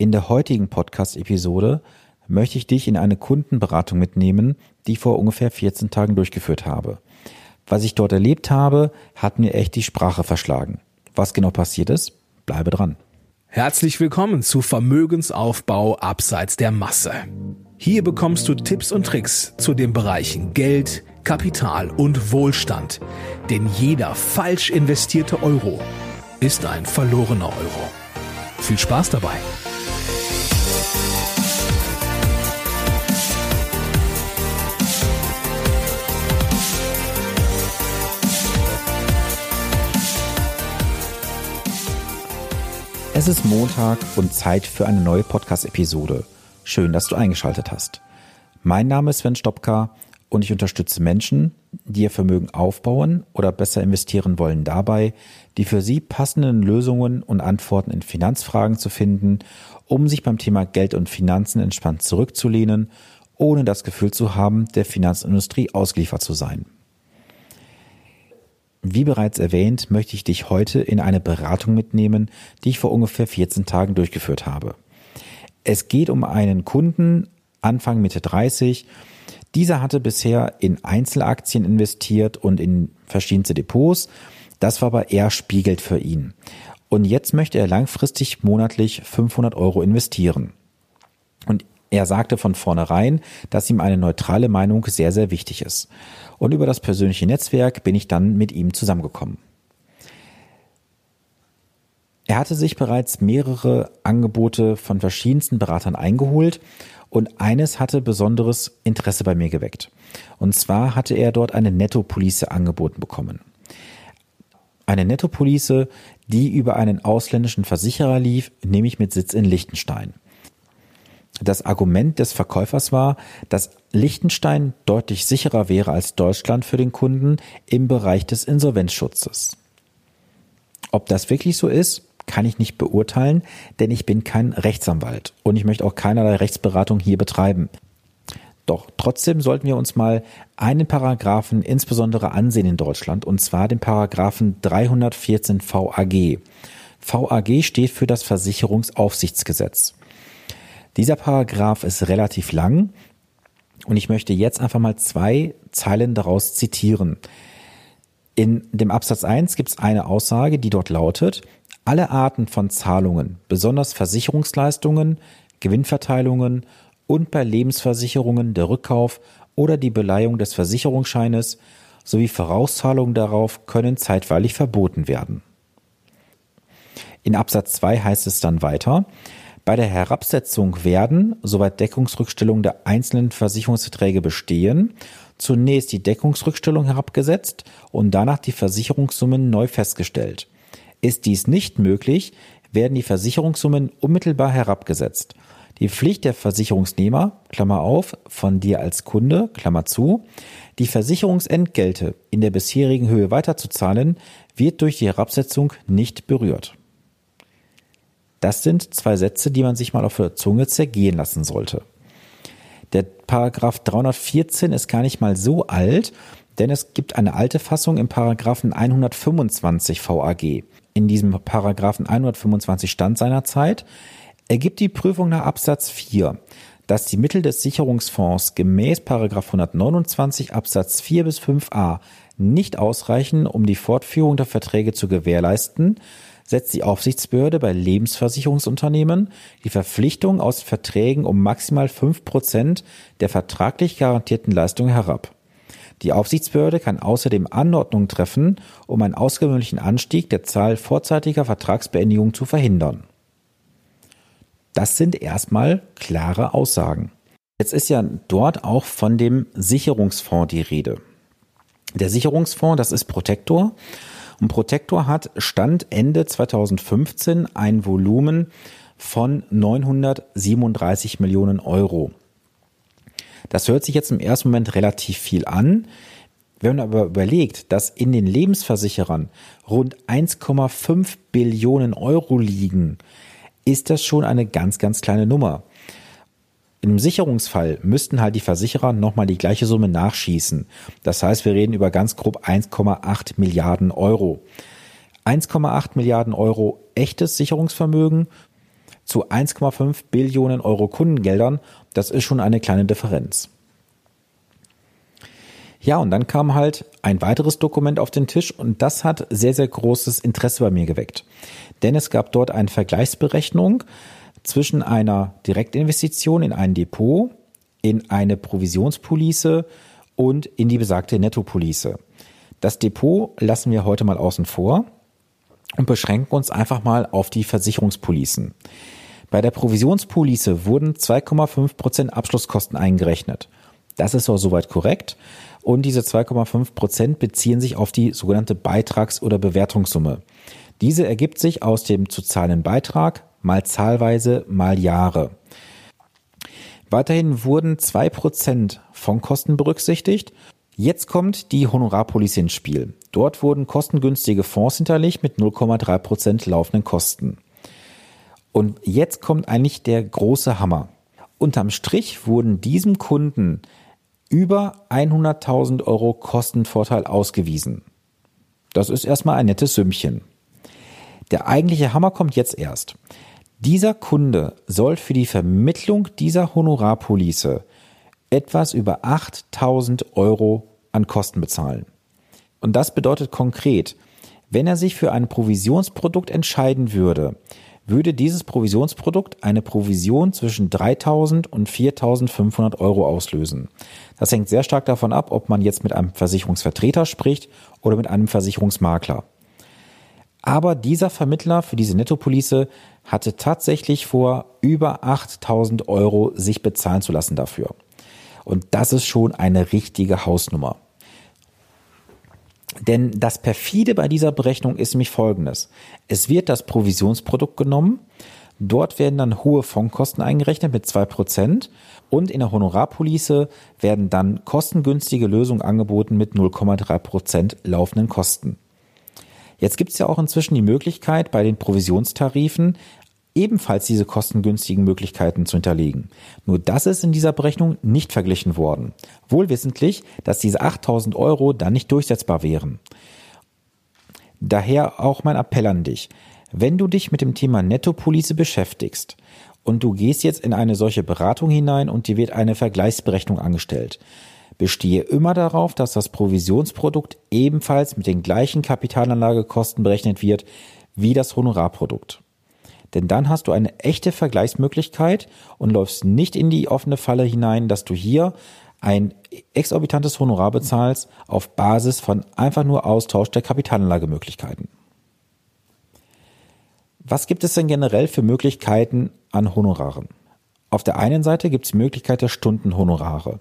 In der heutigen Podcast-Episode möchte ich dich in eine Kundenberatung mitnehmen, die ich vor ungefähr 14 Tagen durchgeführt habe. Was ich dort erlebt habe, hat mir echt die Sprache verschlagen. Was genau passiert ist, bleibe dran. Herzlich willkommen zu Vermögensaufbau abseits der Masse. Hier bekommst du Tipps und Tricks zu den Bereichen Geld, Kapital und Wohlstand. Denn jeder falsch investierte Euro ist ein verlorener Euro. Viel Spaß dabei! Es ist Montag und Zeit für eine neue Podcast-Episode. Schön, dass du eingeschaltet hast. Mein Name ist Sven Stopka und ich unterstütze Menschen, die ihr Vermögen aufbauen oder besser investieren wollen dabei, die für sie passenden Lösungen und Antworten in Finanzfragen zu finden, um sich beim Thema Geld und Finanzen entspannt zurückzulehnen, ohne das Gefühl zu haben, der Finanzindustrie ausgeliefert zu sein. Wie bereits erwähnt, möchte ich dich heute in eine Beratung mitnehmen, die ich vor ungefähr 14 Tagen durchgeführt habe. Es geht um einen Kunden, Anfang Mitte 30. Dieser hatte bisher in Einzelaktien investiert und in verschiedenste Depots. Das war aber eher Spiegelt für ihn. Und jetzt möchte er langfristig monatlich 500 Euro investieren. Und er sagte von vornherein, dass ihm eine neutrale Meinung sehr, sehr wichtig ist. Und über das persönliche Netzwerk bin ich dann mit ihm zusammengekommen. Er hatte sich bereits mehrere Angebote von verschiedensten Beratern eingeholt und eines hatte besonderes Interesse bei mir geweckt. Und zwar hatte er dort eine Nettopolice angeboten bekommen. Eine Nettopolice, die über einen ausländischen Versicherer lief, nämlich mit Sitz in Liechtenstein. Das Argument des Verkäufers war, dass Liechtenstein deutlich sicherer wäre als Deutschland für den Kunden im Bereich des Insolvenzschutzes. Ob das wirklich so ist, kann ich nicht beurteilen, denn ich bin kein Rechtsanwalt und ich möchte auch keinerlei Rechtsberatung hier betreiben. Doch trotzdem sollten wir uns mal einen Paragraphen insbesondere ansehen in Deutschland, und zwar den Paragraphen 314 VAG. VAG steht für das Versicherungsaufsichtsgesetz. Dieser Paragraph ist relativ lang und ich möchte jetzt einfach mal zwei Zeilen daraus zitieren. In dem Absatz 1 gibt es eine Aussage, die dort lautet, alle Arten von Zahlungen, besonders Versicherungsleistungen, Gewinnverteilungen und bei Lebensversicherungen der Rückkauf oder die Beleihung des Versicherungsscheines sowie Vorauszahlungen darauf können zeitweilig verboten werden. In Absatz 2 heißt es dann weiter, bei der Herabsetzung werden, soweit Deckungsrückstellungen der einzelnen Versicherungsverträge bestehen, zunächst die Deckungsrückstellung herabgesetzt und danach die Versicherungssummen neu festgestellt. Ist dies nicht möglich, werden die Versicherungssummen unmittelbar herabgesetzt. Die Pflicht der Versicherungsnehmer, Klammer auf, von dir als Kunde, Klammer zu, die Versicherungsentgelte in der bisherigen Höhe weiterzuzahlen, wird durch die Herabsetzung nicht berührt. Das sind zwei Sätze, die man sich mal auf der Zunge zergehen lassen sollte. Der Paragraph 314 ist gar nicht mal so alt, denn es gibt eine alte Fassung im Paragraphen 125 VAG. In diesem Paragraphen 125 stand seinerzeit, ergibt die Prüfung nach Absatz 4, dass die Mittel des Sicherungsfonds gemäß Paragraph 129 Absatz 4 bis 5a nicht ausreichen, um die Fortführung der Verträge zu gewährleisten, setzt die Aufsichtsbehörde bei Lebensversicherungsunternehmen die Verpflichtung aus Verträgen um maximal fünf Prozent der vertraglich garantierten Leistung herab. Die Aufsichtsbehörde kann außerdem Anordnungen treffen, um einen ausgewöhnlichen Anstieg der Zahl vorzeitiger Vertragsbeendigungen zu verhindern. Das sind erstmal klare Aussagen. Jetzt ist ja dort auch von dem Sicherungsfonds die Rede. Der Sicherungsfonds, das ist Protektor und Protector hat Stand Ende 2015 ein Volumen von 937 Millionen Euro. Das hört sich jetzt im ersten Moment relativ viel an. Wenn man aber überlegt, dass in den Lebensversicherern rund 1,5 Billionen Euro liegen, ist das schon eine ganz, ganz kleine Nummer. Im Sicherungsfall müssten halt die Versicherer nochmal die gleiche Summe nachschießen. Das heißt, wir reden über ganz grob 1,8 Milliarden Euro. 1,8 Milliarden Euro echtes Sicherungsvermögen zu 1,5 Billionen Euro Kundengeldern, das ist schon eine kleine Differenz. Ja, und dann kam halt ein weiteres Dokument auf den Tisch und das hat sehr, sehr großes Interesse bei mir geweckt. Denn es gab dort eine Vergleichsberechnung zwischen einer Direktinvestition in ein Depot, in eine Provisionspolice und in die besagte Nettopolice. Das Depot lassen wir heute mal außen vor und beschränken uns einfach mal auf die Versicherungspolicen. Bei der Provisionspolice wurden 2,5 Prozent Abschlusskosten eingerechnet. Das ist auch soweit korrekt. Und diese 2,5 Prozent beziehen sich auf die sogenannte Beitrags- oder Bewertungssumme. Diese ergibt sich aus dem zu zahlenden Beitrag mal zahlweise mal Jahre. Weiterhin wurden zwei Prozent von Kosten berücksichtigt. Jetzt kommt die Honorarpolice ins Spiel. Dort wurden kostengünstige Fonds hinterlegt mit 0,3 Prozent laufenden Kosten. Und jetzt kommt eigentlich der große Hammer. Unterm Strich wurden diesem Kunden über 100.000 Euro Kostenvorteil ausgewiesen. Das ist erstmal ein nettes Sümmchen. Der eigentliche Hammer kommt jetzt erst. Dieser Kunde soll für die Vermittlung dieser Honorarpolice etwas über 8000 Euro an Kosten bezahlen. Und das bedeutet konkret, wenn er sich für ein Provisionsprodukt entscheiden würde, würde dieses Provisionsprodukt eine Provision zwischen 3000 und 4500 Euro auslösen. Das hängt sehr stark davon ab, ob man jetzt mit einem Versicherungsvertreter spricht oder mit einem Versicherungsmakler. Aber dieser Vermittler für diese Nettopolice hatte tatsächlich vor, über 8000 Euro sich bezahlen zu lassen dafür. Und das ist schon eine richtige Hausnummer. Denn das perfide bei dieser Berechnung ist nämlich folgendes. Es wird das Provisionsprodukt genommen, dort werden dann hohe Fondkosten eingerechnet mit zwei Prozent und in der Honorarpolice werden dann kostengünstige Lösungen angeboten mit 0,3 Prozent laufenden Kosten. Jetzt gibt es ja auch inzwischen die Möglichkeit, bei den Provisionstarifen ebenfalls diese kostengünstigen Möglichkeiten zu hinterlegen. Nur das ist in dieser Berechnung nicht verglichen worden. Wohlwissentlich, dass diese 8000 Euro dann nicht durchsetzbar wären. Daher auch mein Appell an dich. Wenn du dich mit dem Thema Nettopolice beschäftigst und du gehst jetzt in eine solche Beratung hinein und dir wird eine Vergleichsberechnung angestellt, bestehe immer darauf, dass das Provisionsprodukt ebenfalls mit den gleichen Kapitalanlagekosten berechnet wird wie das Honorarprodukt. Denn dann hast du eine echte Vergleichsmöglichkeit und läufst nicht in die offene Falle hinein, dass du hier ein exorbitantes Honorar bezahlst auf Basis von einfach nur Austausch der Kapitalanlagemöglichkeiten. Was gibt es denn generell für Möglichkeiten an Honoraren? Auf der einen Seite gibt es die Möglichkeit der Stundenhonorare.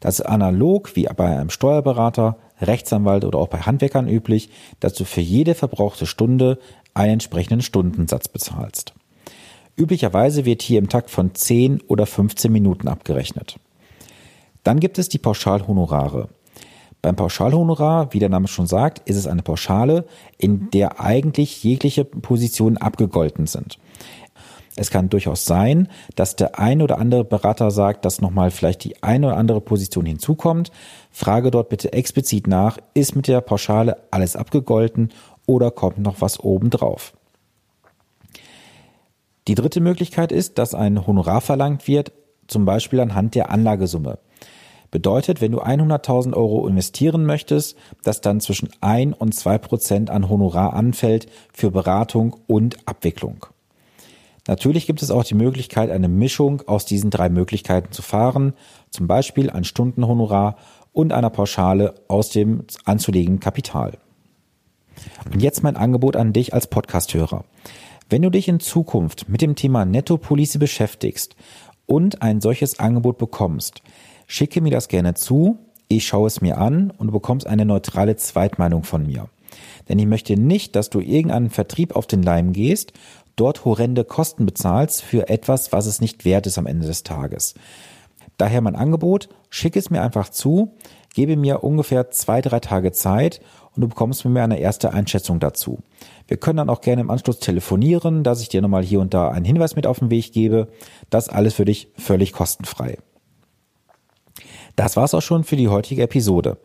Das ist analog wie bei einem Steuerberater, Rechtsanwalt oder auch bei Handwerkern üblich, dass du für jede verbrauchte Stunde einen entsprechenden Stundensatz bezahlst. Üblicherweise wird hier im Takt von 10 oder 15 Minuten abgerechnet. Dann gibt es die Pauschalhonorare. Beim Pauschalhonorar, wie der Name schon sagt, ist es eine Pauschale, in der eigentlich jegliche Positionen abgegolten sind. Es kann durchaus sein, dass der ein oder andere Berater sagt, dass nochmal vielleicht die eine oder andere Position hinzukommt. Frage dort bitte explizit nach, ist mit der Pauschale alles abgegolten oder kommt noch was obendrauf? Die dritte Möglichkeit ist, dass ein Honorar verlangt wird, zum Beispiel anhand der Anlagesumme. Bedeutet, wenn du 100.000 Euro investieren möchtest, dass dann zwischen 1 und 2 Prozent an Honorar anfällt für Beratung und Abwicklung. Natürlich gibt es auch die Möglichkeit, eine Mischung aus diesen drei Möglichkeiten zu fahren, zum Beispiel ein Stundenhonorar und einer Pauschale aus dem anzulegenden Kapital. Und jetzt mein Angebot an dich als Podcasthörer. Wenn du dich in Zukunft mit dem Thema Netto-Police beschäftigst und ein solches Angebot bekommst, schicke mir das gerne zu, ich schaue es mir an und du bekommst eine neutrale Zweitmeinung von mir. Denn ich möchte nicht, dass du irgendeinen Vertrieb auf den Leim gehst, dort horrende Kosten bezahlst für etwas, was es nicht wert ist am Ende des Tages. Daher mein Angebot, schick es mir einfach zu, gebe mir ungefähr zwei, drei Tage Zeit und du bekommst von mir eine erste Einschätzung dazu. Wir können dann auch gerne im Anschluss telefonieren, dass ich dir nochmal hier und da einen Hinweis mit auf den Weg gebe. Das alles für dich völlig kostenfrei. Das war's auch schon für die heutige Episode.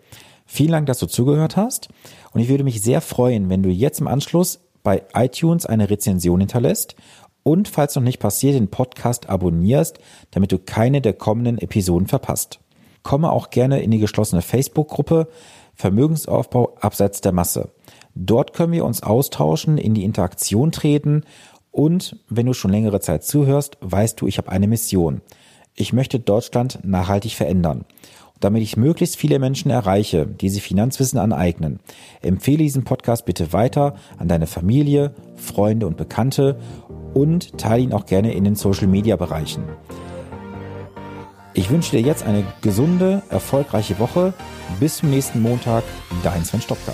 Vielen Dank, dass du zugehört hast und ich würde mich sehr freuen, wenn du jetzt im Anschluss bei iTunes eine Rezension hinterlässt Und falls noch nicht passiert, den Podcast abonnierst, damit du keine der kommenden Episoden verpasst. Komme auch gerne in die geschlossene Facebook-Gruppe Vermögensaufbau abseits der Masse. Dort können wir uns austauschen, in die Interaktion treten und wenn du schon längere Zeit zuhörst, weißt du, ich habe eine Mission. Ich möchte Deutschland nachhaltig verändern. Damit ich möglichst viele Menschen erreiche, die sich Finanzwissen aneignen, empfehle diesen Podcast bitte weiter an deine Familie, Freunde und Bekannte und teile ihn auch gerne in den Social-Media-Bereichen. Ich wünsche dir jetzt eine gesunde, erfolgreiche Woche. Bis zum nächsten Montag, dein Sven Stopka.